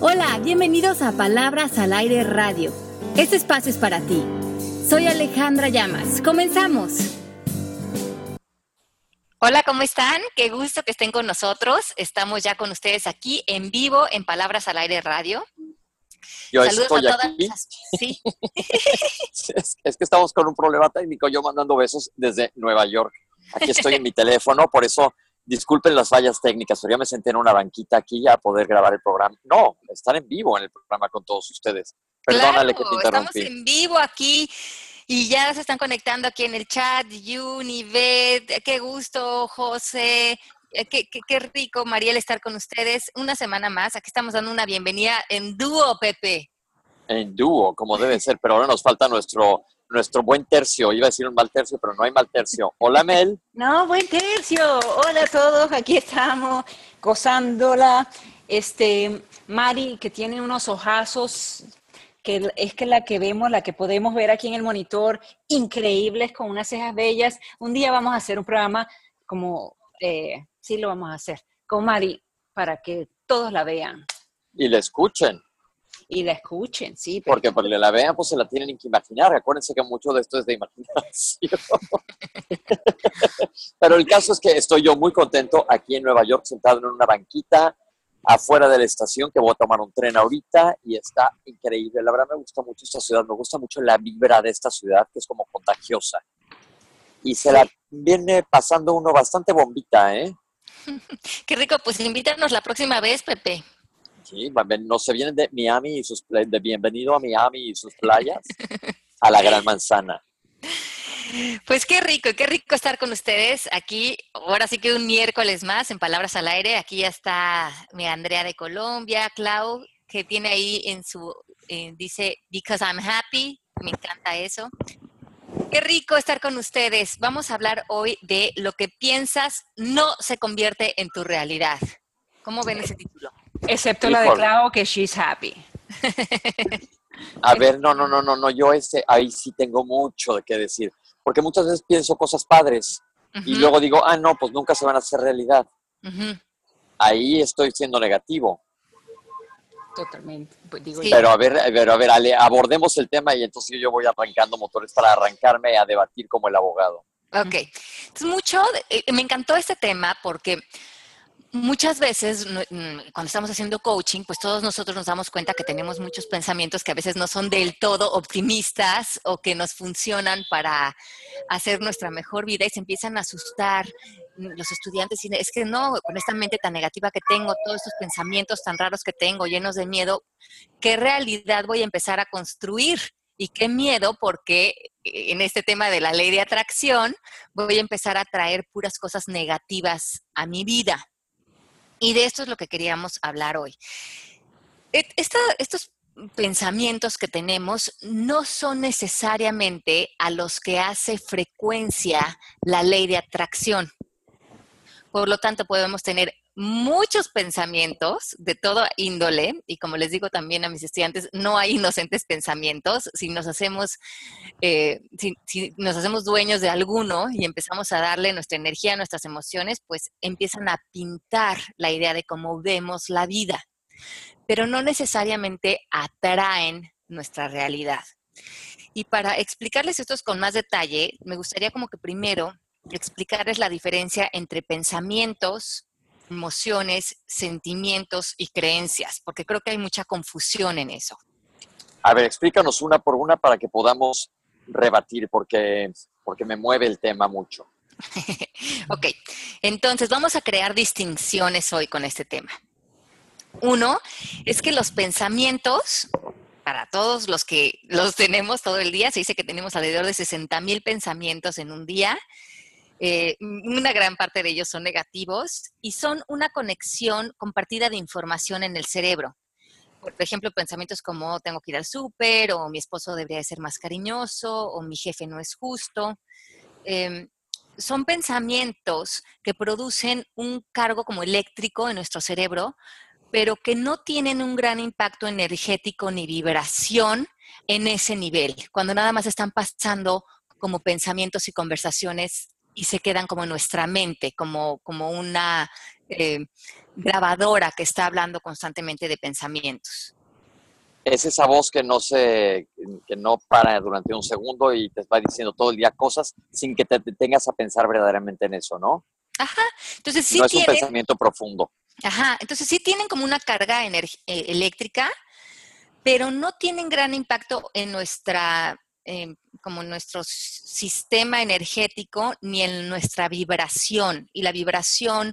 Hola, bienvenidos a Palabras al Aire Radio. Este espacio es para ti. Soy Alejandra Llamas. Comenzamos. Hola, ¿cómo están? Qué gusto que estén con nosotros. Estamos ya con ustedes aquí en vivo en Palabras al Aire Radio. Yo estoy aquí. Sí. es, que estamos con un problema técnico, yo mandando besos desde Nueva York. Aquí estoy en mi teléfono, por eso disculpen las fallas técnicas, pero ya me senté en una banquita aquí a poder grabar el programa. No, estar en vivo en el programa con todos ustedes. Perdónale que te interrumpí. Estamos en vivo aquí y ya se están conectando aquí en el chat. Juni, qué gusto, José. Eh, qué, qué, rico, Mariel, estar con ustedes una semana más. Aquí estamos dando una bienvenida en dúo, Pepe. En dúo, como debe ser, pero ahora nos falta nuestro nuestro buen tercio. Iba a decir un mal tercio, pero no hay mal tercio. Hola, Mel. No, buen tercio. Hola a todos. Aquí estamos gozándola. Este, Mari, que tiene unos ojazos que es que la que vemos, la que podemos ver aquí en el monitor, increíbles, con unas cejas bellas. Un día vamos a hacer un programa como, eh, sí lo vamos a hacer, con Mari, para que todos la vean. Y la escuchen y la escuchen, sí. Porque para que la vean, pues se la tienen que imaginar. Acuérdense que mucho de esto es de imaginación. pero el caso es que estoy yo muy contento aquí en Nueva York, sentado en una banquita afuera de la estación, que voy a tomar un tren ahorita y está increíble. La verdad me gusta mucho esta ciudad, me gusta mucho la vibra de esta ciudad, que es como contagiosa. Y se la viene pasando uno bastante bombita, ¿eh? Qué rico, pues invítanos la próxima vez, Pepe. Sí, no se vienen de Miami y sus de bienvenido a Miami y sus playas a la Gran Manzana. Pues qué rico, qué rico estar con ustedes aquí. Ahora sí que un miércoles más en Palabras al Aire. Aquí ya está mi Andrea de Colombia, Clau, que tiene ahí en su, eh, dice, because I'm happy. Me encanta eso. Qué rico estar con ustedes. Vamos a hablar hoy de lo que piensas no se convierte en tu realidad. ¿Cómo ven ese título? Excepto la de Clau, que she's happy. A ver, no, no, no, no, no, yo ese, ahí sí tengo mucho de qué decir, porque muchas veces pienso cosas padres y luego digo, ah, no, pues nunca se van a hacer realidad. Ahí estoy siendo negativo. Totalmente. Pues pero a ver, pero a ver, Ale, abordemos el tema y entonces yo voy arrancando motores para arrancarme a debatir como el abogado. Ok. Entonces, mucho, eh, me encantó este tema porque muchas veces mm, cuando estamos haciendo coaching, pues todos nosotros nos damos cuenta que tenemos muchos pensamientos que a veces no son del todo optimistas o que nos funcionan para hacer nuestra mejor vida y se empiezan a asustar los estudiantes y es que no, con esta mente tan negativa que tengo, todos estos pensamientos tan raros que tengo, llenos de miedo, ¿qué realidad voy a empezar a construir? Y qué miedo porque en este tema de la ley de atracción voy a empezar a traer puras cosas negativas a mi vida. Y de esto es lo que queríamos hablar hoy. estos pensamientos que tenemos no son necesariamente a los que hace frecuencia la ley de atracción. Por lo tanto, podemos tener muchos pensamientos de todo índole, y como les digo también a mis estudiantes, no hay inocentes pensamientos. Si nos hacemos, eh, si, nos hacemos dueños de alguno y empezamos a darle nuestra energía, nuestras emociones, pues empiezan a pintar la idea de cómo vemos la vida, pero no necesariamente atraen nuestra realidad. Y para explicarles esto con más detalle, me gustaría como que primero explicarles la diferencia entre pensamientos, emociones, sentimientos y creencias, porque creo que hay mucha confusión en eso. A ver, explícanos una por una para que podamos rebatir, porque, porque me mueve el tema mucho. ok, entonces vamos a crear distinciones hoy con este tema. Uno es que los pensamientos, para todos los que los tenemos todo el día, se dice que tenemos alrededor de 60 mil pensamientos en un día, eh, una gran parte de ellos son negativos y son una conexión compartida de información en el cerebro. Por ejemplo, pensamientos como tengo que ir al súper, o mi esposo debería ser más cariñoso, o mi jefe no es justo. Em, son pensamientos que producen un cargo como eléctrico en nuestro cerebro, pero que no tienen un gran impacto energético ni vibración en ese nivel, cuando nada más están pasando como pensamientos y conversaciones y se quedan como en nuestra mente, como, como una eh, grabadora que está hablando constantemente de pensamientos. Es esa voz que no se, que no para durante un segundo y te va diciendo todo el día cosas sin que te tengas a pensar verdaderamente en eso, ¿no? Ajá. Entonces sí no es un pensamiento profundo. Ajá. Entonces sí tienen como una carga eh, eléctrica, pero no tienen gran impacto en nuestra Em, como nuestro sistema energético ni en nuestra vibración. Y la vibración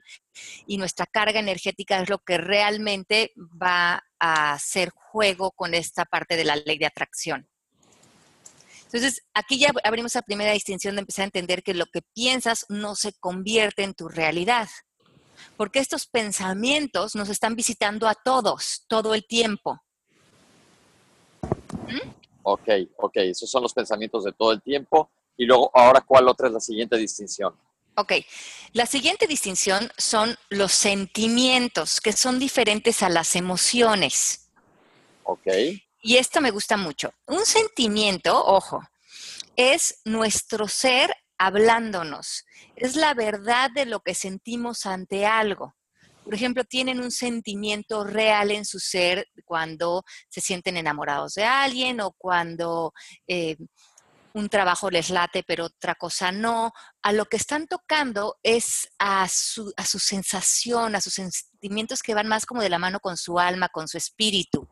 y nuestra carga energética es lo que realmente va a hacer juego con esta parte de la ley de atracción. Entonces, aquí ya abrimos la primera distinción de empezar a entender que lo que piensas no se convierte en tu realidad. Porque estos pensamientos nos están visitando a todos, todo el tiempo. Ok, ok, esos son los pensamientos de todo el tiempo. Y luego, ahora, ¿cuál otra es la siguiente distinción? Ok, la siguiente distinción son los sentimientos, que son diferentes a las emociones. Ok. Y esto me gusta mucho. Un sentimiento, ojo, es nuestro ser hablándonos. Es la verdad de lo que sentimos ante algo por ejemplo, tienen un sentimiento real en su ser cuando se sienten enamorados de alguien o cuando eh, un trabajo les late pero otra cosa no. A lo que están tocando es a su, a su sensación, a sus sentimientos que van más como de la mano con su alma, con su espíritu.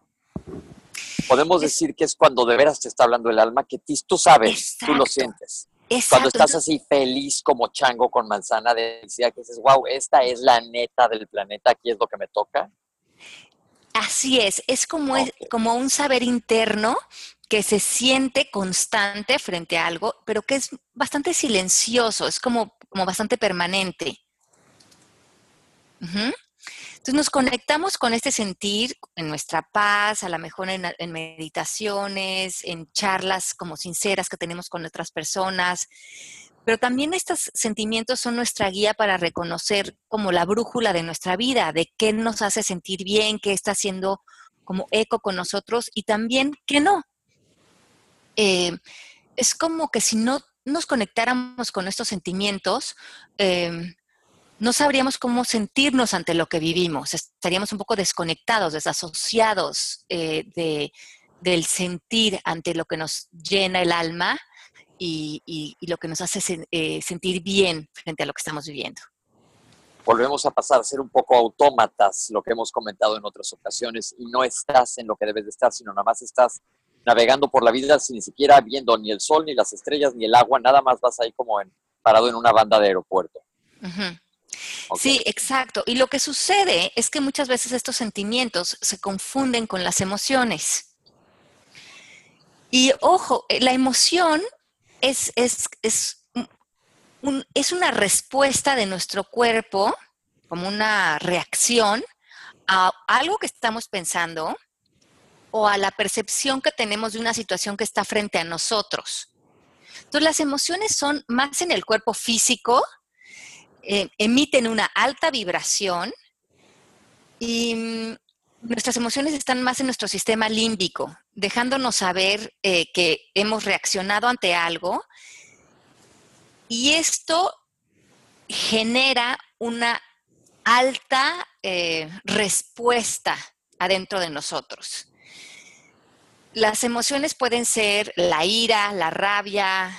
Podemos decir que es cuando de veras te está hablando el alma, que tú sabes, tú lo sientes. Cuando estás así feliz como chango con manzana de felicidad, que dices, wow, esta es la neta del planeta, aquí es lo que me toca. Así es, es como, como un saber interno que se siente constante frente a algo, pero que es bastante silencioso, es como, como bastante permanente. Entonces nos conectamos con este sentir en nuestra paz, a lo mejor en, meditaciones, en charlas como sinceras que tenemos con otras personas, pero también estos sentimientos son nuestra guía para reconocer como la brújula de nuestra vida, de qué nos hace sentir bien, qué está haciendo como eco con nosotros y también qué no. Eh, es como que si no nos conectáramos con estos sentimientos, eh, no sabríamos cómo sentirnos ante lo que vivimos, estaríamos un poco desconectados, desasociados eh, de, del sentir ante lo que nos llena el alma y, lo que nos hace eh, sentir bien frente a lo que estamos viviendo. Volvemos a pasar a ser un poco autómatas, lo que hemos comentado en otras ocasiones, y no estás en lo que debes de estar, sino nada más estás navegando por la vida sin ni siquiera viendo ni el sol, ni las estrellas, ni el agua, nada más vas ahí como en, parado en una banda de aeropuerto. Sí, exacto. Y lo que sucede es que muchas veces estos sentimientos se confunden con las emociones. Y ojo, eh, la emoción es, es, es, es una respuesta de nuestro cuerpo, como una reacción a algo que estamos pensando o a la percepción que tenemos de una situación que está frente a nosotros. Entonces, las emociones son más en el cuerpo físico, eh, emiten una alta vibración y mm, nuestras emociones están más en nuestro sistema límbico, dejándonos saber eh, que hemos reaccionado ante algo y esto genera una alta eh, respuesta adentro de nosotros. Las emociones pueden ser la ira, la rabia,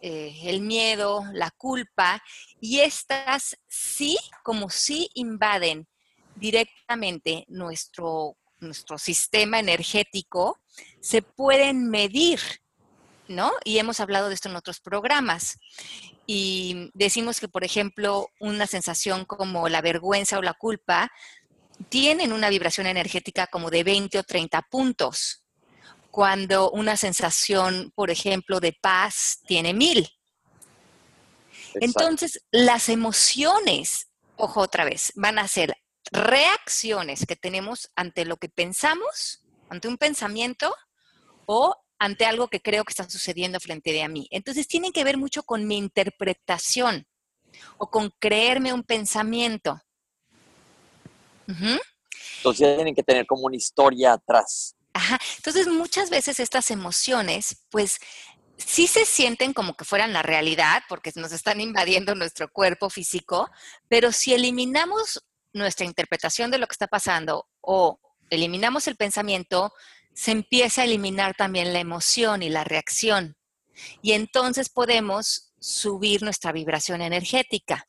eh, el miedo, la culpa, y estas sí, como sí invaden directamente nuestro, nuestro sistema energético, se pueden medir, ¿no? Y hemos hablado de esto en otros programas. Y decimos que, por ejemplo, una sensación como la vergüenza o la culpa tienen una vibración energética como de 20 o 30 puntos cuando una sensación, por ejemplo, de paz tiene mil. Entonces, las emociones, ojo otra vez, van a ser reacciones que tenemos ante lo que pensamos, ante un pensamiento o ante algo que creo que está sucediendo frente a mí. Entonces, tienen que ver mucho con mi interpretación o con creerme un pensamiento. Entonces, tienen que tener como una historia atrás. Entonces, muchas veces estas emociones, pues, sí se sienten como que fueran la realidad, porque nos están invadiendo nuestro cuerpo físico, pero si eliminamos nuestra interpretación de lo que está pasando o eliminamos el pensamiento, se empieza a eliminar también la emoción y la reacción. Y entonces podemos subir nuestra vibración energética.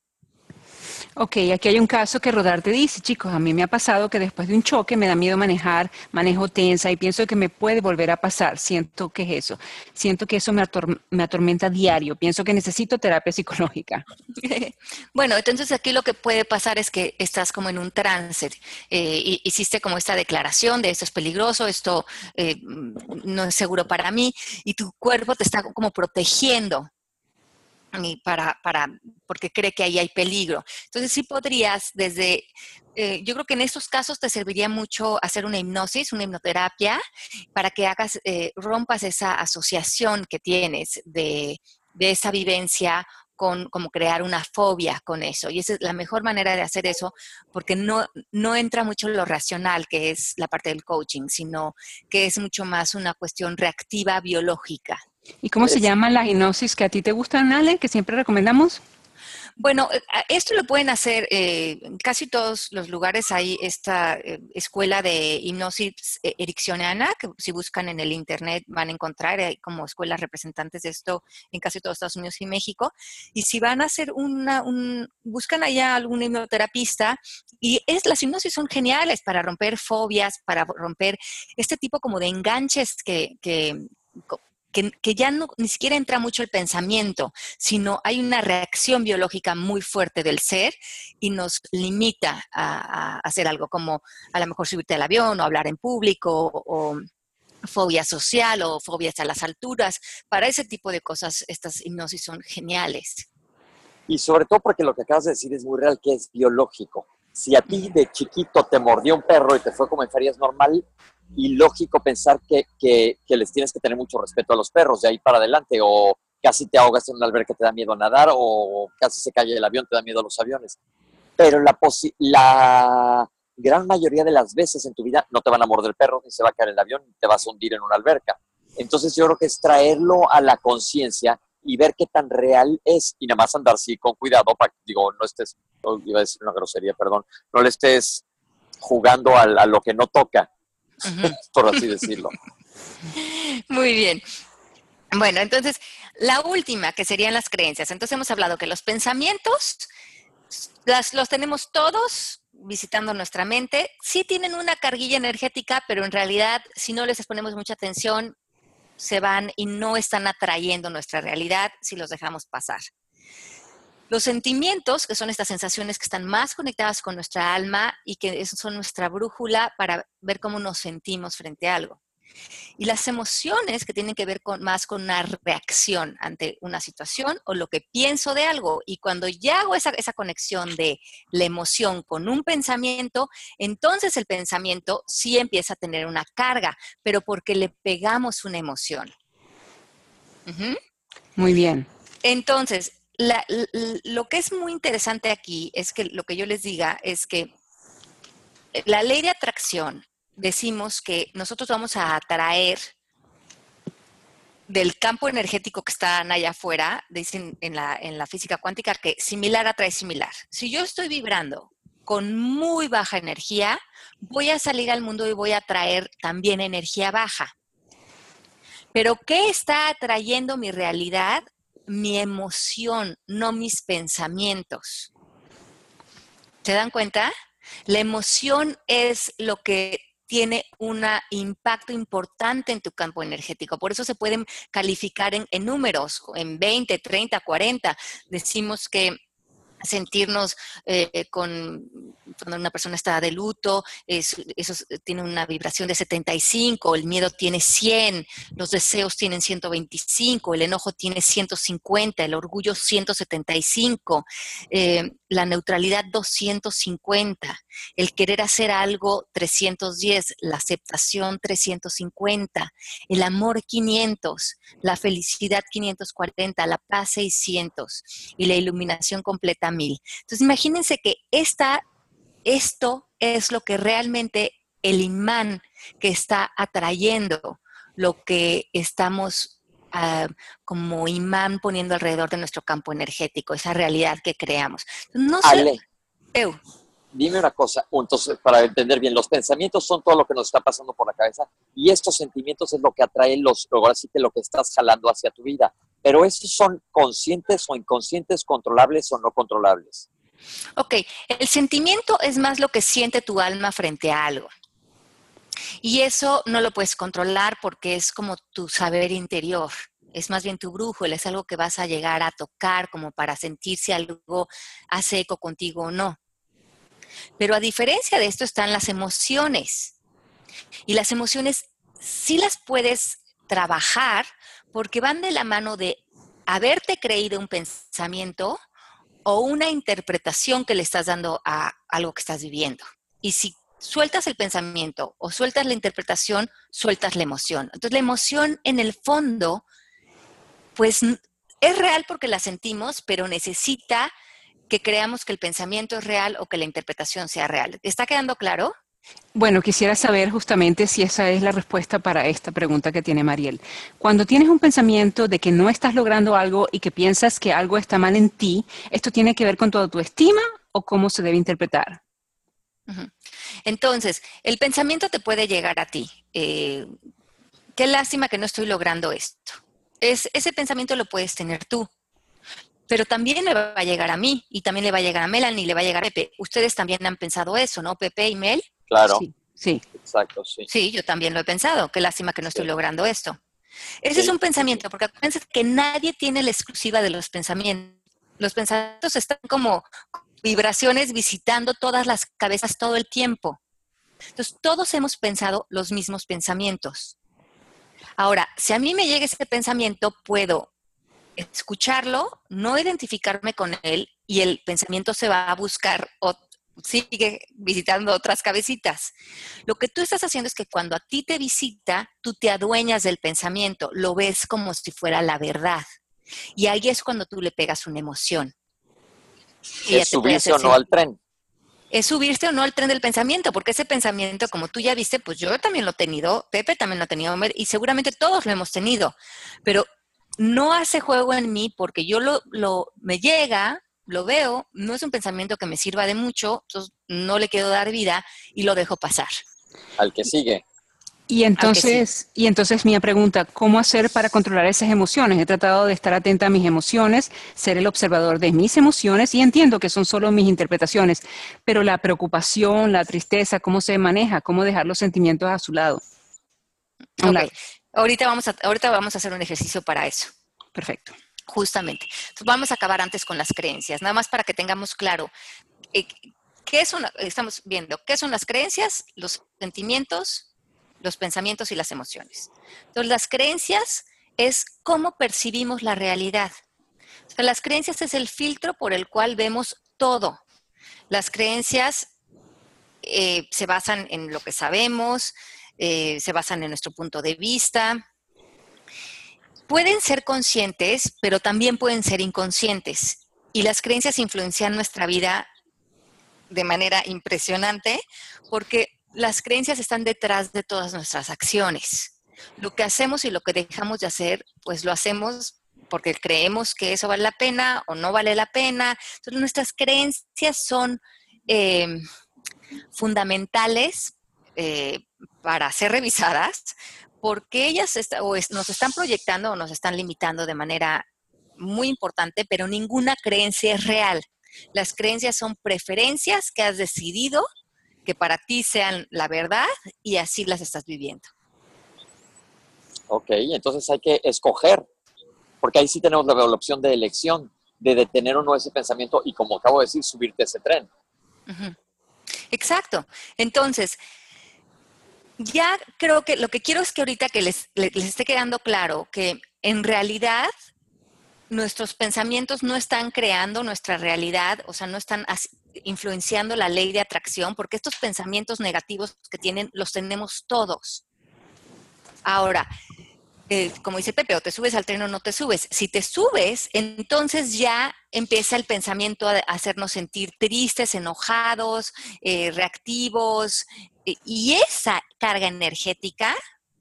Ok, aquí hay un caso que Rodarte dice, chicos, a mí me ha pasado que después de un choque me da miedo manejar, manejo tensa y pienso que me puede volver a pasar. Siento que es eso. Siento que eso me, atormenta diario. Pienso que necesito terapia psicológica. bueno, entonces aquí lo que puede pasar es que estás como en un trance. Eh, hiciste como esta declaración de esto es peligroso, esto eh, no es seguro para mí y tu cuerpo te está como protegiendo para, para, porque cree que ahí hay peligro. Entonces sí podrías desde, eh, yo creo que en estos casos te serviría mucho hacer una hipnosis, una hipnoterapia, para que hagas, eh, rompas esa asociación que tienes de, de esa vivencia con como crear una fobia con eso. Y esa es la mejor manera de hacer eso, porque no, no entra mucho lo racional, que es la parte del coaching, sino que es mucho más una cuestión reactiva biológica. ¿Y cómo se llama la hipnosis que a ti te gusta, Ale, que siempre recomendamos? Bueno, eh, esto lo pueden hacer eh, en casi todos los lugares. Hay esta eh, escuela de hipnosis ericksoniana, que si buscan en el internet van a encontrar, hay como escuelas representantes de esto en casi todos Estados Unidos y México. Y si van a hacer una, un, buscan allá algún hipnoterapista, y es, las hipnosis son geniales para romper fobias, para romper este tipo como de enganches que, que que, ya no, ni siquiera entra mucho el pensamiento, sino hay una reacción biológica muy fuerte del ser y nos limita a, hacer algo como a lo mejor subirte al avión o hablar en público o, fobia social o fobias a las alturas. Para ese tipo de cosas, estas hipnosis son geniales. Y sobre todo porque lo que acabas de decir es muy real, que es biológico. Si a ti de chiquito te mordió un perro y te fue como en ferias normal, y lógico pensar que, que, les tienes que tener mucho respeto a los perros de ahí para adelante, o casi te ahogas en una alberca, te da miedo nadar, o casi se cae el avión, te da miedo a los aviones. Pero la, la gran mayoría de las veces en tu vida no te van a morder el perro, ni se va a caer el avión, ni te vas a hundir en una alberca. Entonces yo creo que es traerlo a la conciencia y ver qué tan real es y nada más andar así con cuidado para digo, no estés, iba a decir una grosería, perdón, no le estés jugando a lo que no toca, por así decirlo. Muy bien. Bueno, entonces, la última, que serían las creencias. Entonces hemos hablado que los pensamientos las, los tenemos todos visitando nuestra mente. Sí tienen una carguilla energética, pero en realidad, si no les ponemos mucha atención, se van y no están atrayendo nuestra realidad si los dejamos pasar. Los sentimientos, que son estas sensaciones que están más conectadas con nuestra alma y que son nuestra brújula para ver cómo nos sentimos frente a algo. Y las emociones que tienen que ver con, más con una reacción ante una situación o lo que pienso de algo. Y cuando ya hago esa, esa conexión de la emoción con un pensamiento, entonces el pensamiento sí empieza a tener una carga, pero porque le pegamos una emoción. Muy bien. Entonces, lo que es muy interesante aquí es que lo que yo les diga es que la ley de atracción, decimos que nosotros vamos a atraer del campo energético que está allá afuera, dicen en la, en la física cuántica que similar atrae similar. Si yo estoy vibrando con muy baja energía, voy a salir al mundo y voy a atraer también energía baja. Pero ¿qué está atrayendo mi realidad? Mi emoción, no mis pensamientos. ¿Se dan cuenta? La emoción es lo que tiene un impacto importante en tu campo energético. Por eso se pueden calificar en, en números, en 20, 30, 40. Decimos que sentirnos eh, con cuando una persona está de luto, eso tiene una vibración de 75, el miedo tiene 100, los deseos tienen 125, el enojo tiene 150, el orgullo 175, eh, la neutralidad 250, el querer hacer algo 310, la aceptación 350, el amor 500, la felicidad 540, la paz 600 y la iluminación completa 1000. Entonces imagínense que esta, esto es lo que realmente el imán que está atrayendo lo que estamos ah, como imán poniendo alrededor de nuestro campo energético, esa realidad que creamos. No sé. dime una cosa, entonces, para entender bien, los pensamientos son todo lo que nos está pasando por la cabeza y estos sentimientos es lo que atraen los, ahora sí que lo que estás jalando hacia tu vida. Pero esos son conscientes o inconscientes, controlables o no controlables. Ok, el sentimiento es más lo que siente tu alma frente a algo. Y eso no lo puedes controlar porque es como tu saber interior. Es más bien tu brújula, es algo que vas a llegar a tocar como para sentir si algo hace eco contigo o no. Pero a diferencia de esto están las emociones. Y las emociones sí las puedes trabajar porque van de la mano de haberte creído un pensamiento o una interpretación que le estás dando a algo que estás viviendo. Y si sueltas el pensamiento o sueltas la interpretación, sueltas la emoción. Entonces la emoción en el fondo, pues es real porque la sentimos, pero necesita que creamos que el pensamiento es real o que la interpretación sea real. ¿Está quedando claro? Bueno, quisiera saber justamente si esa es la respuesta para esta pregunta que tiene Mariel. Cuando tienes un pensamiento de que no estás logrando algo y que piensas que algo está mal en ti, ¿esto tiene que ver con tu autoestima o cómo se debe interpretar? Entonces, el pensamiento te puede llegar a ti. Eh, qué lástima que no estoy logrando esto. Es, ese pensamiento lo puedes tener tú, pero también le va a llegar a mí y también le va a llegar a Melanie y le va a llegar a Pepe. Ustedes también han pensado eso, ¿no? Pepe y Mel. Claro. Sí. Exacto, sí. Sí, yo también lo he pensado. Qué lástima que no estoy logrando esto. Ese es un pensamiento, porque acuérdense que nadie tiene la exclusiva de los pensamientos. Los pensamientos están como vibraciones visitando todas las cabezas todo el tiempo. Entonces, todos hemos pensado los mismos pensamientos. Ahora, si a mí me llega ese pensamiento, puedo escucharlo, no identificarme con él y el pensamiento se va a buscar o sigue visitando otras cabecitas. Lo que tú estás haciendo es que cuando a ti te visita, tú te adueñas del pensamiento, lo ves como si fuera la verdad. Y ahí es cuando tú le pegas una emoción. ¿Es subirse o no al tren? Es subirse o no al tren del pensamiento, porque ese pensamiento, como tú ya viste, pues yo también lo he tenido, Pepe también lo ha tenido, y seguramente todos lo hemos tenido, pero no hace juego en mí porque yo lo, lo me llega, lo veo, no es un pensamiento que me sirva de mucho, entonces no le quiero dar vida y lo dejo pasar. Al que sigue. Y entonces, y entonces mi pregunta, ¿cómo hacer para controlar esas emociones? He tratado de estar atenta a mis emociones, ser el observador de mis emociones y entiendo que son solo mis interpretaciones, pero la preocupación, la tristeza, ¿cómo se maneja? ¿Cómo dejar los sentimientos a su lado? Ahorita, vamos a, ahorita vamos a hacer un ejercicio para eso. Perfecto. Justamente. Entonces vamos a acabar antes con las creencias, nada más para que tengamos claro. Eh, ¿Qué son, estamos viendo, qué son las creencias, los sentimientos, los pensamientos y las emociones. Entonces, las creencias es cómo percibimos la realidad. las creencias es el filtro por el cual vemos todo. Las creencias eh, se basan en lo que sabemos, eh, se basan en nuestro punto de vista. Pueden ser conscientes, pero también pueden ser inconscientes. Y las creencias influencian nuestra vida de manera impresionante porque las creencias están detrás de todas nuestras acciones. Lo que hacemos y lo que dejamos de hacer, pues lo hacemos porque creemos que eso vale la pena o no vale la pena. Entonces, nuestras creencias son em, fundamentales eh, para ser revisadas porque ellas nos están proyectando o nos están limitando de manera muy importante, pero ninguna creencia es real. Las creencias son preferencias que has decidido que para ti sean la verdad y así las estás viviendo. Ok, entonces hay que escoger, porque ahí sí tenemos la, opción de elección, de detener o no ese pensamiento y como acabo de decir, subirte a ese tren. Exacto. Entonces, ya creo que lo que quiero es que ahorita que les, les esté quedando claro que en realidad nuestros pensamientos no están creando nuestra realidad, o sea, no están influenciando la ley de atracción, porque estos pensamientos negativos que tienen los tenemos todos. Ahora, eh, como dice Pepe, o te subes al tren o no te subes. Si te subes, entonces ya empieza el pensamiento a hacernos sentir tristes, enojados, eh, reactivos, y esa carga energética,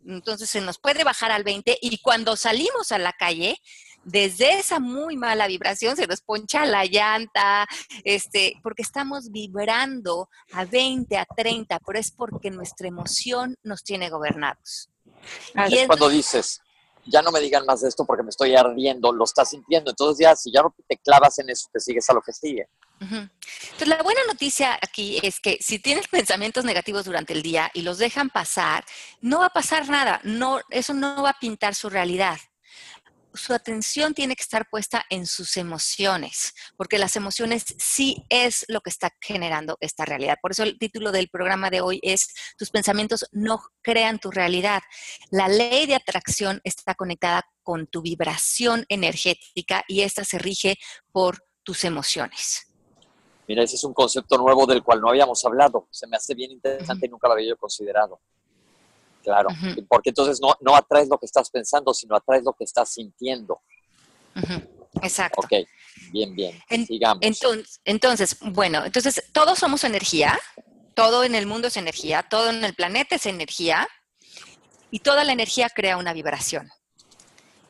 entonces se nos puede bajar al 20 y cuando salimos a la calle, desde esa muy mala vibración se nos poncha la llanta, este, porque estamos vibrando a 20, a 30, pero es porque nuestra emoción nos tiene gobernados. Y es cuando dices, ya no me digan más de esto porque me estoy ardiendo, lo estás sintiendo. Entonces ya, si ya no te clavas en eso, te sigues a lo que sigue. Entonces, la buena noticia aquí es que si tienes pensamientos negativos durante el día y los dejan pasar, no va a pasar nada, no, eso no va a pintar su realidad su atención tiene que estar puesta en sus emociones, porque las emociones sí es lo que está generando esta realidad. Por eso el título del programa de hoy es Tus pensamientos no crean tu realidad. La ley de atracción está conectada con tu vibración energética y esta se rige por tus emociones. Mira, ese es un concepto nuevo del cual no habíamos hablado. Se me hace bien interesante y nunca lo había yo considerado. Claro, porque entonces no, no atraes lo que estás pensando, sino atraes lo que estás sintiendo. Exacto. Ok, bien, bien. Sigamos. Entonces, entonces, bueno, entonces todos somos energía, todo en el mundo es energía, todo en el planeta es energía y toda la energía crea una vibración.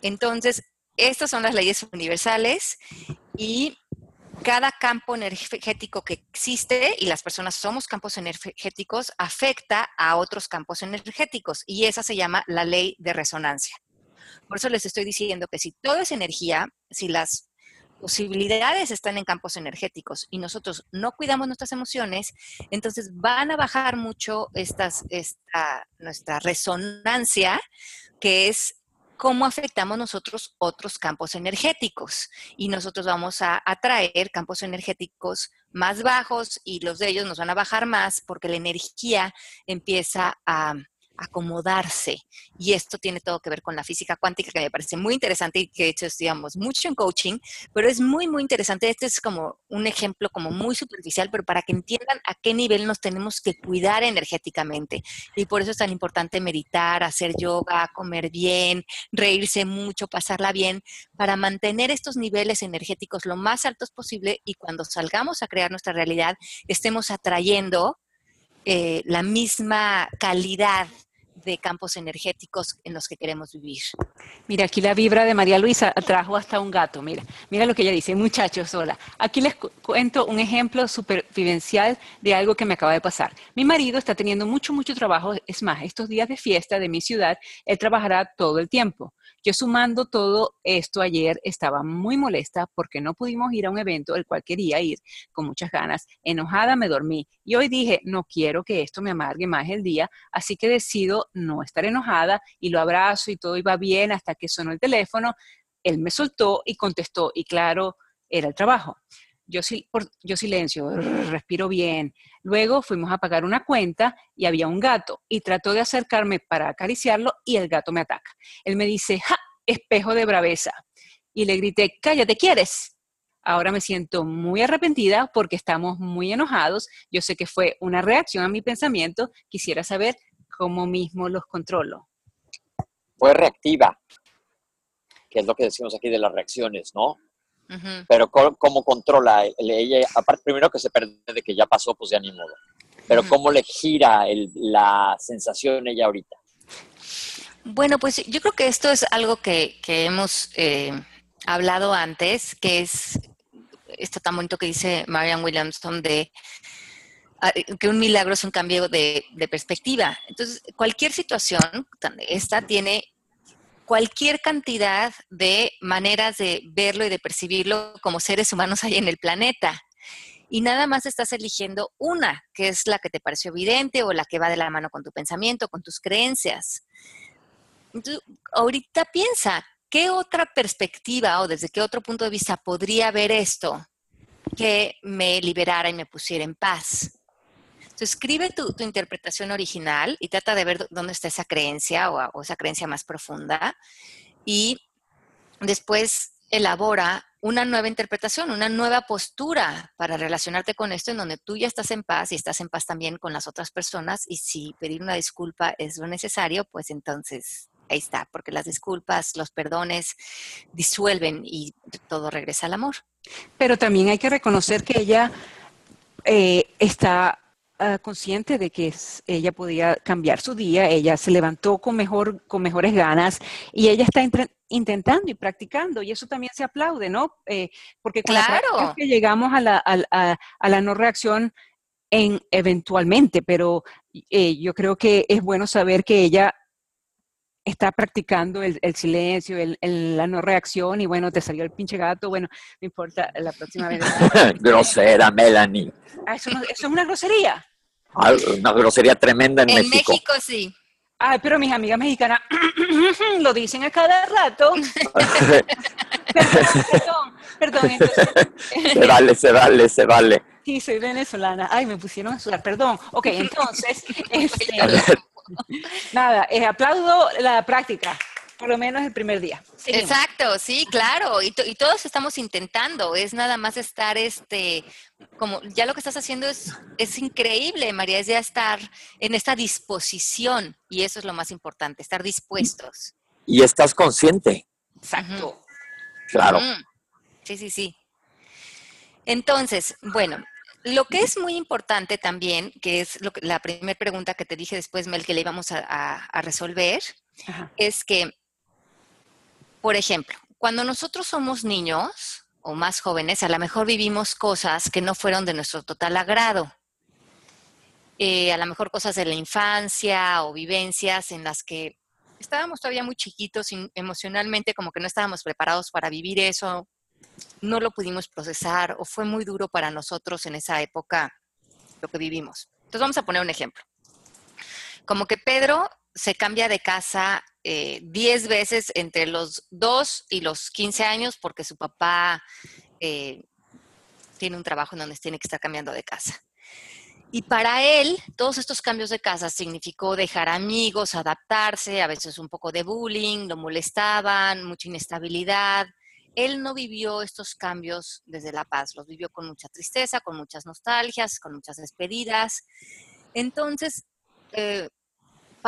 Entonces, estas son las leyes universales y cada campo energético que existe, y las personas somos campos energéticos, afecta a otros campos energéticos, y esa se llama la ley de resonancia. Por eso les estoy diciendo que si todo es energía, si las posibilidades están en campos energéticos y nosotros no cuidamos nuestras emociones, entonces van a bajar mucho estas, esta, nuestra resonancia, que es cómo afectamos nosotros otros campos energéticos. Y nosotros vamos a atraer campos energéticos más bajos y los de ellos nos van a bajar más porque la energía empieza a acomodarse. Y esto tiene todo que ver con la física cuántica, que me parece muy interesante y que de hecho estudiamos mucho en coaching, pero es muy, muy interesante. Este es como un ejemplo como muy superficial, pero para que entiendan a qué nivel nos tenemos que cuidar energéticamente. Y por eso es tan importante meditar, hacer yoga, comer bien, reírse mucho, pasarla bien, para mantener estos niveles energéticos lo más altos posible y cuando salgamos a crear nuestra realidad, estemos atrayendo eh, la misma calidad de campos energéticos en los que queremos vivir. Mira, aquí la vibra de María Luisa trajo hasta un gato. Mira, mira lo que ella dice, muchachos, hola. Aquí les cuento un ejemplo supervivencial de algo que me acaba de pasar. Mi marido está teniendo mucho, mucho trabajo. Es más, estos días de fiesta de mi ciudad, él trabajará todo el tiempo. Yo sumando todo esto ayer estaba muy molesta porque no pudimos ir a un evento el cual quería ir con muchas ganas. Enojada me dormí y hoy dije, no quiero que esto me amargue más el día, así que decido no estar enojada y lo abrazo y todo iba bien hasta que sonó el teléfono. Él me soltó y contestó y claro, era el trabajo. Yo, yo silencio, respiro bien. Luego fuimos a pagar una cuenta y había un gato y trató de acercarme para acariciarlo y el gato me ataca. Él me dice, ¡ja! Espejo de braveza. Y le grité, cállate, ¿quieres? Ahora me siento muy arrepentida porque estamos muy enojados. Yo sé que fue una reacción a mi pensamiento. Quisiera saber cómo mismo los controlo. Fue reactiva, que es lo que decimos aquí de las reacciones, ¿no? Pero ¿cómo, controla ella? Aparte, primero que se pierde de que ya pasó, pues ya ni modo. Pero ¿cómo le gira la sensación ella ahorita? Bueno, pues yo creo que esto es algo que, hemos eh, hablado antes, que es esto tan bonito que dice Marianne Williamson de ah, que un milagro es un cambio de, de perspectiva. Entonces, cualquier situación, esta tiene cualquier cantidad de maneras de verlo y de percibirlo como seres humanos hay en el planeta. Y nada más estás eligiendo una, que es la que te pareció evidente o la que va de la mano con tu pensamiento, con tus creencias. Entonces, ahorita piensa, ¿qué otra perspectiva o desde qué otro punto de vista podría ver esto que me liberara y me pusiera en paz? Escribe tu, interpretación original y trata de ver dónde está esa creencia o, esa creencia más profunda y después elabora una nueva interpretación, una nueva postura para relacionarte con esto en donde tú ya estás en paz y estás en paz también con las otras personas y si pedir una disculpa es lo necesario, pues entonces ahí está, porque las disculpas, los perdones disuelven y todo regresa al amor. Pero también hay que reconocer que ella eh, está Ah, consciente de que ella podía cambiar su día, ella se levantó con, mejor, con mejores ganas y ella está intentando y practicando y eso también se aplaude, ¿no? Eh, porque claro. que llegamos a la, a, la no reacción en eventualmente, pero eh, yo creo que es bueno saber que ella está practicando el, silencio, el, la no reacción y bueno, te salió el pinche gato, bueno, no importa, la próxima vez. Grosera, Melanie. Ah, eso, es una grosería. Una grosería tremenda en, en México. México sí. Ay, pero mis amigas mexicanas lo dicen a cada rato. perdón, perdón, se vale, se vale, se vale. Sí, soy venezolana. Ay, me pusieron a sudar, perdón. Ok, entonces, este, nada, eh, aplaudo la práctica por lo menos el primer día. Exacto, sí, claro, y, y, todos estamos intentando, es nada más estar, este, como ya lo que estás haciendo es, es increíble, María, es ya estar en esta disposición, y eso es lo más importante, estar dispuestos. Y estás consciente. Exacto. Claro. Sí, sí, sí. Entonces, bueno, lo que es muy importante también, que es lo que, la primera pregunta que te dije después, Mel, que le íbamos a, a resolver, es que por ejemplo, cuando nosotros somos niños o más jóvenes, a lo mejor vivimos cosas que no fueron de nuestro total agrado. Eh, a lo mejor cosas de la infancia o vivencias en las que estábamos todavía muy chiquitos y emocionalmente como que no estábamos preparados para vivir eso, no lo pudimos procesar o fue muy duro para nosotros en esa época lo que vivimos. Entonces vamos a poner un ejemplo. Como que Pedro se cambia de casa 10 eh, veces entre los 2 y los 15 años porque su papá eh, tiene un trabajo en donde tiene que estar cambiando de casa. Y para él, todos estos cambios de casa significó dejar amigos, adaptarse, a veces un poco de bullying, lo molestaban, mucha inestabilidad. Él no vivió estos cambios desde la paz, los vivió con mucha tristeza, con muchas nostalgias, con muchas despedidas. Entonces, eh,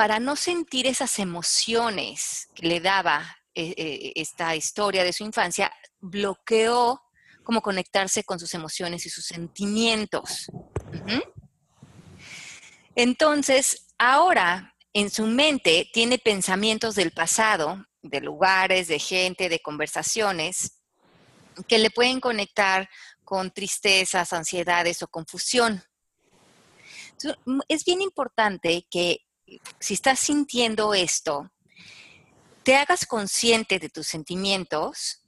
para no sentir esas emociones que le daba eh, eh, esta historia de su infancia, bloqueó como conectarse con sus emociones y sus sentimientos. Entonces, ahora en su mente tiene pensamientos del pasado, de lugares, de gente, de conversaciones, que le pueden conectar con tristezas, ansiedades o confusión. es bien importante que si estás sintiendo esto, te hagas consciente de tus sentimientos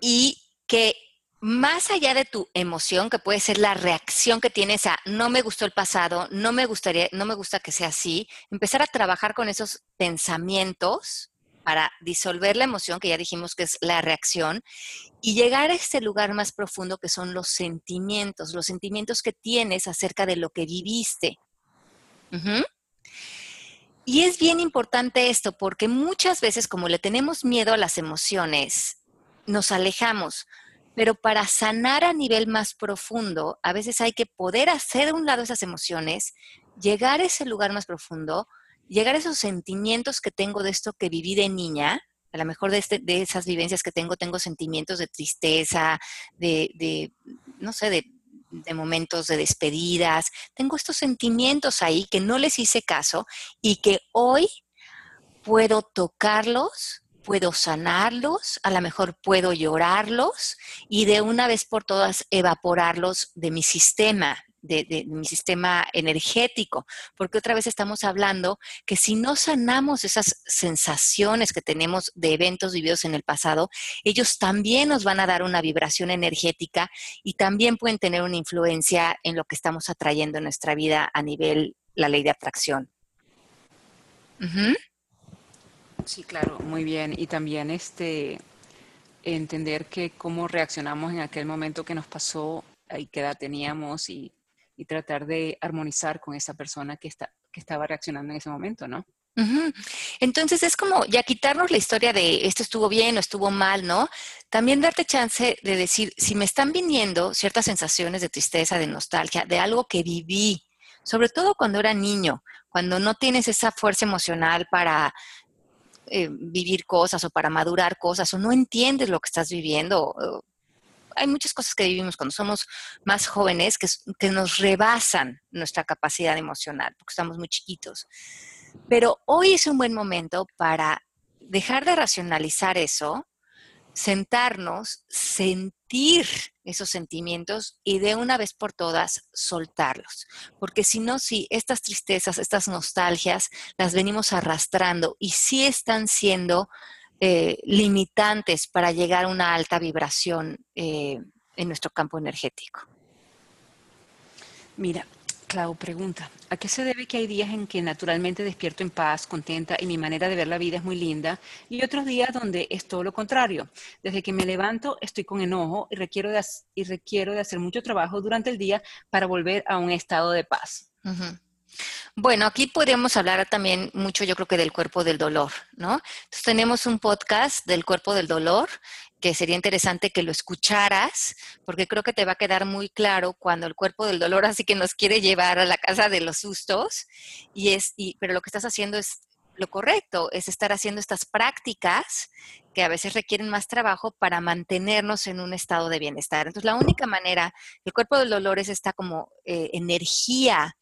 y que más allá de tu emoción, que puede ser la reacción que tienes a no me gustó el pasado, no me gustaría, no me gusta que sea así, empezar a trabajar con esos pensamientos para disolver la emoción, que ya dijimos que es la reacción, y llegar a este lugar más profundo que son los sentimientos, los sentimientos que tienes acerca de lo que viviste. Y es bien importante esto porque muchas veces como le tenemos miedo a las emociones, nos alejamos. Pero para sanar a nivel más profundo, a veces hay que poder hacer a un lado esas emociones, llegar a ese lugar más profundo, llegar a esos sentimientos que tengo de esto que viví de niña, a lo mejor de, este, de esas vivencias que tengo, tengo sentimientos de tristeza, de, de no sé, de de momentos de despedidas, tengo estos sentimientos ahí que no les hice caso y que hoy puedo tocarlos, puedo sanarlos, a lo mejor puedo llorarlos y de una vez por todas evaporarlos de mi sistema, de, mi sistema energético, porque otra vez estamos hablando que si no sanamos esas sensaciones que tenemos de eventos vividos en el pasado, ellos también nos van a dar una vibración energética y también pueden tener una influencia en lo que estamos atrayendo en nuestra vida a nivel la ley de atracción. Sí, claro, muy bien. Y también este entender que cómo reaccionamos en aquel momento que nos pasó y qué edad teníamos y y tratar de armonizar con esa persona que, está, que estaba reaccionando en ese momento, ¿no? Entonces es como ya quitarnos la historia de esto estuvo bien o estuvo mal, ¿no? También darte chance de decir, si me están viniendo ciertas sensaciones de tristeza, de nostalgia, de algo que viví, sobre todo cuando era niño, cuando no tienes esa fuerza emocional para eh, vivir cosas o para madurar cosas o no entiendes lo que estás viviendo, hay muchas cosas que vivimos cuando somos más jóvenes que, que nos rebasan nuestra capacidad emocional, porque estamos muy chiquitos. Pero hoy es un buen momento para dejar de racionalizar eso, sentarnos, sentir esos sentimientos y de una vez por todas soltarlos. Porque si no, si estas tristezas, estas nostalgias, las venimos arrastrando y sí están siendo eh, limitantes para llegar a una alta vibración eh, en nuestro campo energético. Mira, Clau pregunta, ¿a qué se debe que hay días en que naturalmente despierto en paz, contenta y mi manera de ver la vida es muy linda y otros días donde es todo lo contrario? Desde que me levanto estoy con enojo y requiero de, y requiero de hacer mucho trabajo durante el día para volver a un estado de paz. Bueno, aquí podríamos hablar también mucho, yo creo que del cuerpo del dolor, ¿no? Entonces tenemos un podcast del cuerpo del dolor que sería interesante que lo escucharas, porque creo que te va a quedar muy claro cuando el cuerpo del dolor así que nos quiere llevar a la casa de los sustos, y es, y, pero lo que estás haciendo es lo correcto, es estar haciendo estas prácticas que a veces requieren más trabajo para mantenernos en un estado de bienestar. Entonces, la única manera, el cuerpo del dolor es esta como eh, energía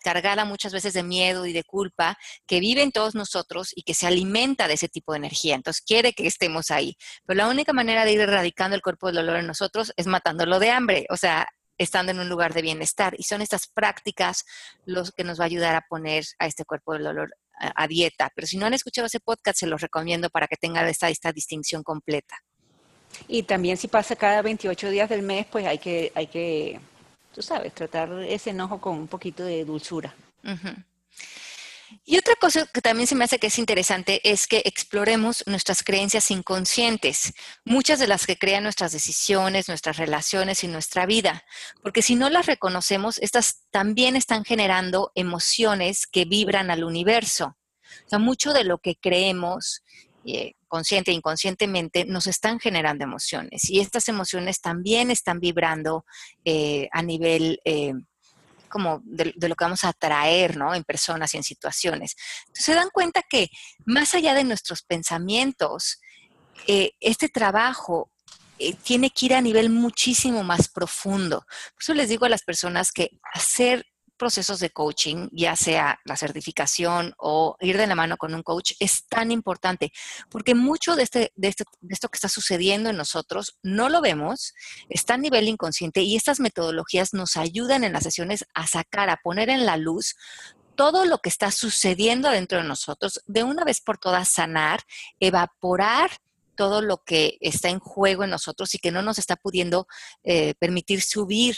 cargada muchas veces de miedo y de culpa que vive en todos nosotros y que se alimenta de ese tipo de energía. Entonces quiere que estemos ahí. Pero la única manera de ir erradicando el cuerpo del dolor en nosotros es matándolo de hambre, o sea, estando en un lugar de bienestar. Y son estas prácticas los que nos va a ayudar a poner a este cuerpo del dolor a, dieta. Pero si no han escuchado ese podcast, se los recomiendo para que tengan esta, esta distinción completa. Y también si pasa cada 28 días del mes, pues hay que, hay que tú sabes, tratar ese enojo con un poquito de dulzura. Y otra cosa que también se me hace que es interesante es que exploremos nuestras creencias inconscientes, muchas de las que crean nuestras decisiones, nuestras relaciones y nuestra vida, porque si no las reconocemos, estas también están generando emociones que vibran al universo. O sea, mucho de lo que creemos consciente e inconscientemente, nos están generando emociones. Y estas emociones también están vibrando eh, a nivel eh, como de, lo que vamos a atraer ¿no? en personas y en situaciones. Entonces se dan cuenta que más allá de nuestros pensamientos, este trabajo tiene que ir a nivel muchísimo más profundo. Por eso les digo a las personas que hacer procesos de coaching, ya sea la certificación o ir de la mano con un coach, es tan importante, porque mucho de, este, de, este, de esto que está sucediendo en nosotros no lo vemos, está a nivel inconsciente y estas metodologías nos ayudan en las sesiones a sacar, a poner en la luz todo lo que está sucediendo dentro de nosotros, de una vez por todas sanar, evaporar todo lo que está en juego en nosotros y que no nos está pudiendo eh, permitir subir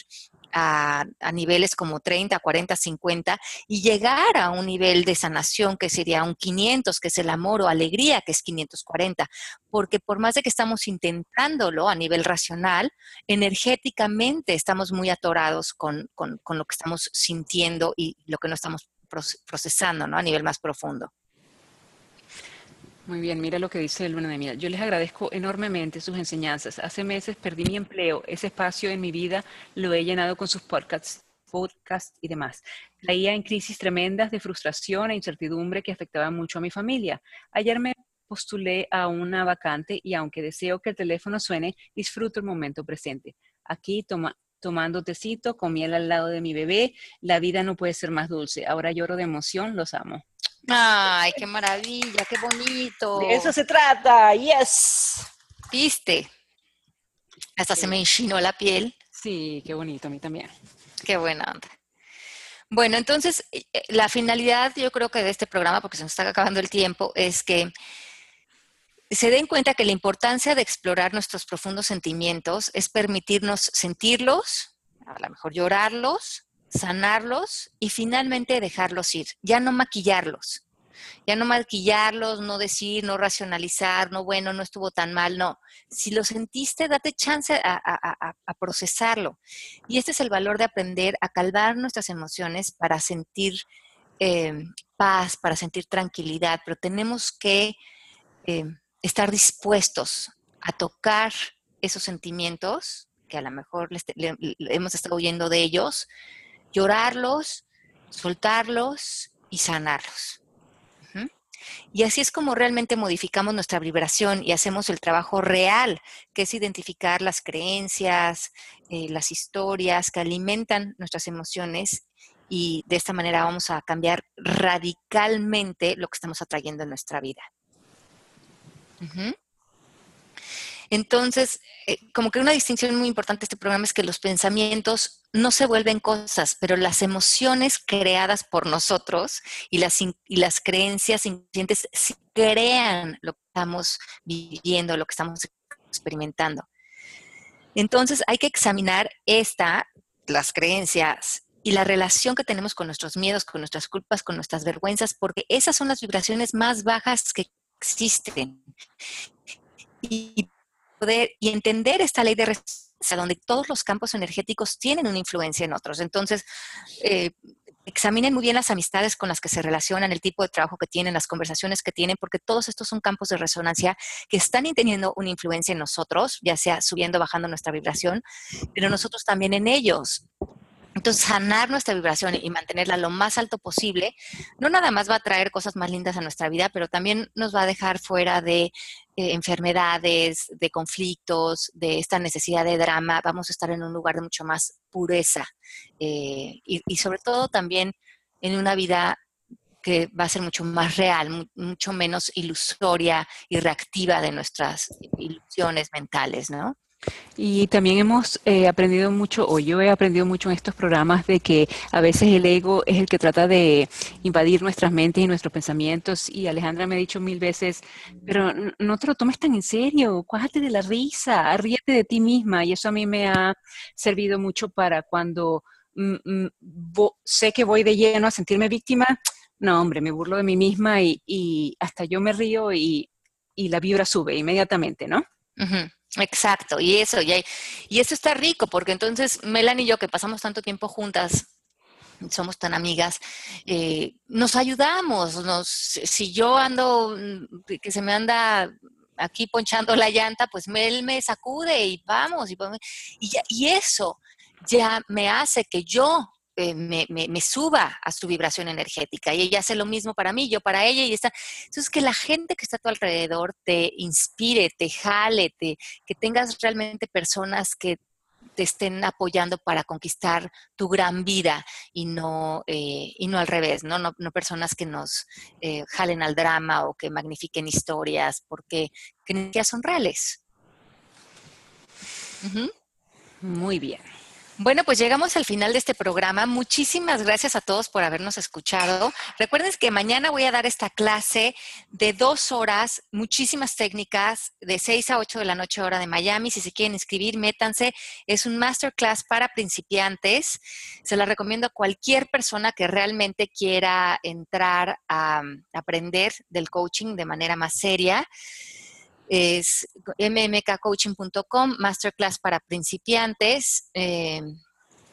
a, niveles como 30, 40, 50 y llegar a un nivel de sanación que sería un 500, que es el amor o alegría, que es 540. Porque por más de que estamos intentándolo a nivel racional, energéticamente estamos muy atorados con, lo que estamos sintiendo y lo que no estamos procesando ¿no? a nivel más profundo. Muy bien, mira lo que dice Luna de Mira. Yo les agradezco enormemente sus enseñanzas. Hace meses perdí mi empleo. Ese espacio en mi vida lo he llenado con sus podcasts, podcasts y demás. Caía en crisis tremendas de frustración e incertidumbre que afectaban mucho a mi familia. Ayer me postulé a una vacante y aunque deseo que el teléfono suene, disfruto el momento presente. Aquí toma, tomando tecito, con al lado de mi bebé. La vida no puede ser más dulce. Ahora lloro de emoción, los amo. Ay, qué maravilla, qué bonito. De eso se trata, yes. ¿Viste? Hasta se me enchinó la piel. Sí, qué bonito, a mí también. Qué buena onda. Bueno, entonces, eh, eh, la finalidad yo creo que de este programa, porque se nos está acabando el tiempo, es que se den cuenta que la importancia de explorar nuestros profundos sentimientos es permitirnos sentirlos, a lo mejor llorarlos, sanarlos y finalmente dejarlos ir, ya no maquillarlos, ya no maquillarlos, no decir, no racionalizar, no bueno, no estuvo tan mal, no. Si lo sentiste, date chance a, procesarlo. Y este es el valor de aprender a calmar nuestras emociones para sentir eh, paz, para sentir tranquilidad, pero tenemos que eh, estar dispuestos a tocar esos sentimientos que a lo mejor hemos estado huyendo de ellos, llorarlos, soltarlos y sanarlos. Y así es como realmente modificamos nuestra vibración y hacemos el trabajo real, que es identificar las creencias, eh, las historias que alimentan nuestras emociones y de esta manera vamos a cambiar radicalmente lo que estamos atrayendo en nuestra vida. Entonces, eh, como que una distinción muy importante de este programa es que los pensamientos no se vuelven cosas, pero las emociones creadas por nosotros y las, y las creencias inconscientes crean lo que estamos viviendo, lo que estamos experimentando. Entonces, hay que examinar esta, las creencias y la relación que tenemos con nuestros miedos, con nuestras culpas, con nuestras vergüenzas, porque esas son las vibraciones más bajas que existen. Y poder y entender esta ley de resistencia, donde todos los campos energéticos tienen una influencia en otros. Entonces, eh, examinen muy bien las amistades con las que se relacionan, el tipo de trabajo que tienen, las conversaciones que tienen, porque todos estos son campos de resonancia que están teniendo una influencia en nosotros, ya sea subiendo o bajando nuestra vibración, pero nosotros también en ellos. Entonces, sanar nuestra vibración y mantenerla lo más alto posible, no nada más va a traer cosas más lindas a nuestra vida, pero también nos va a dejar fuera de eh, enfermedades, de conflictos, de esta necesidad de drama. Vamos a estar en un lugar de mucho más pureza eh, y, sobre todo también en una vida que va a ser mucho más real, mucho menos ilusoria y reactiva de nuestras ilusiones mentales, ¿no? Y también hemos eh, aprendido mucho, o yo he aprendido mucho en estos programas, de que a veces el ego es el que trata de invadir nuestras mentes y nuestros pensamientos. Y Alejandra me ha dicho mil veces, pero no te lo tomes tan en serio, cuájate de la risa, ríete de ti misma. Y eso a mí me ha servido mucho para cuando mm, mm, sé que voy de lleno a sentirme víctima. No, hombre, me burlo de mí misma y, hasta yo me río y, la vibra sube inmediatamente, ¿no? Exacto, y eso, y, eso está rico, porque entonces Melanie y yo, que pasamos tanto tiempo juntas, somos tan amigas, eh, nos ayudamos. Nos, si yo ando, mm, que se me anda aquí ponchando la llanta, pues Mel me sacude y vamos, y, y, y eso ya me hace que yo eh, me, me, suba a su vibración energética y ella hace lo mismo para mí, yo para ella y está. Entonces, que la gente que está a tu alrededor te inspire, te jale, te, que tengas realmente personas que te estén apoyando para conquistar tu gran vida y no, eh, y no al revés, ¿no? No, no personas que nos eh, jalen al drama o que magnifiquen historias porque que ya son reales. Muy bien. Bueno, pues llegamos al final de este programa. Muchísimas gracias a todos por habernos escuchado. Recuerden que mañana voy a dar esta clase de dos horas, muchísimas técnicas, de 6 a 8 de la noche hora de Miami. Si se quieren inscribir, métanse. Es un masterclass para principiantes. Se la recomiendo a cualquier persona que realmente quiera entrar a aprender del coaching de manera más seria es mmkcoaching.com, masterclass para principiantes. Eh,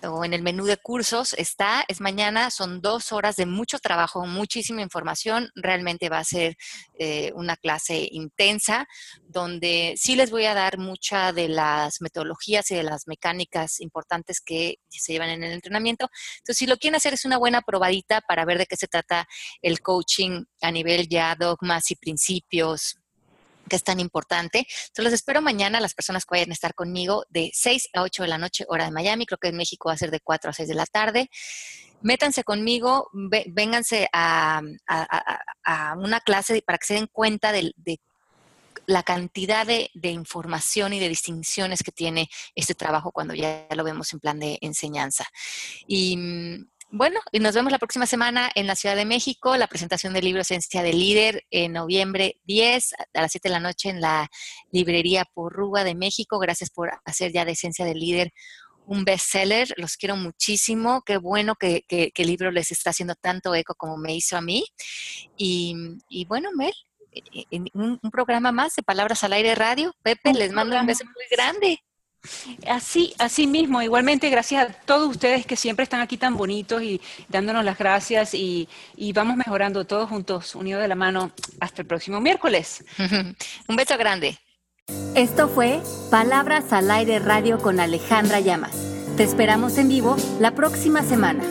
o en el menú de cursos está, es mañana, son dos horas de mucho trabajo, muchísima información, realmente va a ser eh, una clase intensa, donde sí les voy a dar mucha de las metodologías y de las mecánicas importantes que se llevan en el entrenamiento. Entonces, si lo quieren hacer, es una buena probadita para ver de qué se trata el coaching a nivel ya dogmas y principios, que es tan importante. Entonces, los espero mañana, las personas que vayan a estar conmigo, de 6 a 8 de la noche, hora de Miami. Creo que en México va a ser de 4 a 6 de la tarde. Métanse conmigo, vénganse a, una clase para que se den cuenta de, la cantidad de, de, información y de distinciones que tiene este trabajo cuando ya lo vemos en plan de enseñanza. Y mm, bueno, y nos vemos la próxima semana en la Ciudad de México, la presentación del libro Esencia del Líder en noviembre 10 a las 7 de la noche en la librería Porruga de México. Gracias por hacer ya de Esencia del Líder un bestseller. Los quiero muchísimo. Qué bueno que, el libro les está haciendo tanto eco como me hizo a mí. Y, bueno, Mel, un, un, programa más de Palabras al Aire Radio. Pepe, les mando un beso muy grande. Así, así mismo, igualmente gracias a todos ustedes que siempre están aquí tan bonitos y dándonos las gracias y, y vamos mejorando todos juntos, unidos de la mano. Hasta el próximo miércoles. Un beso grande. Esto fue Palabras al Aire Radio con Alejandra Llamas. Te esperamos en vivo la próxima semana.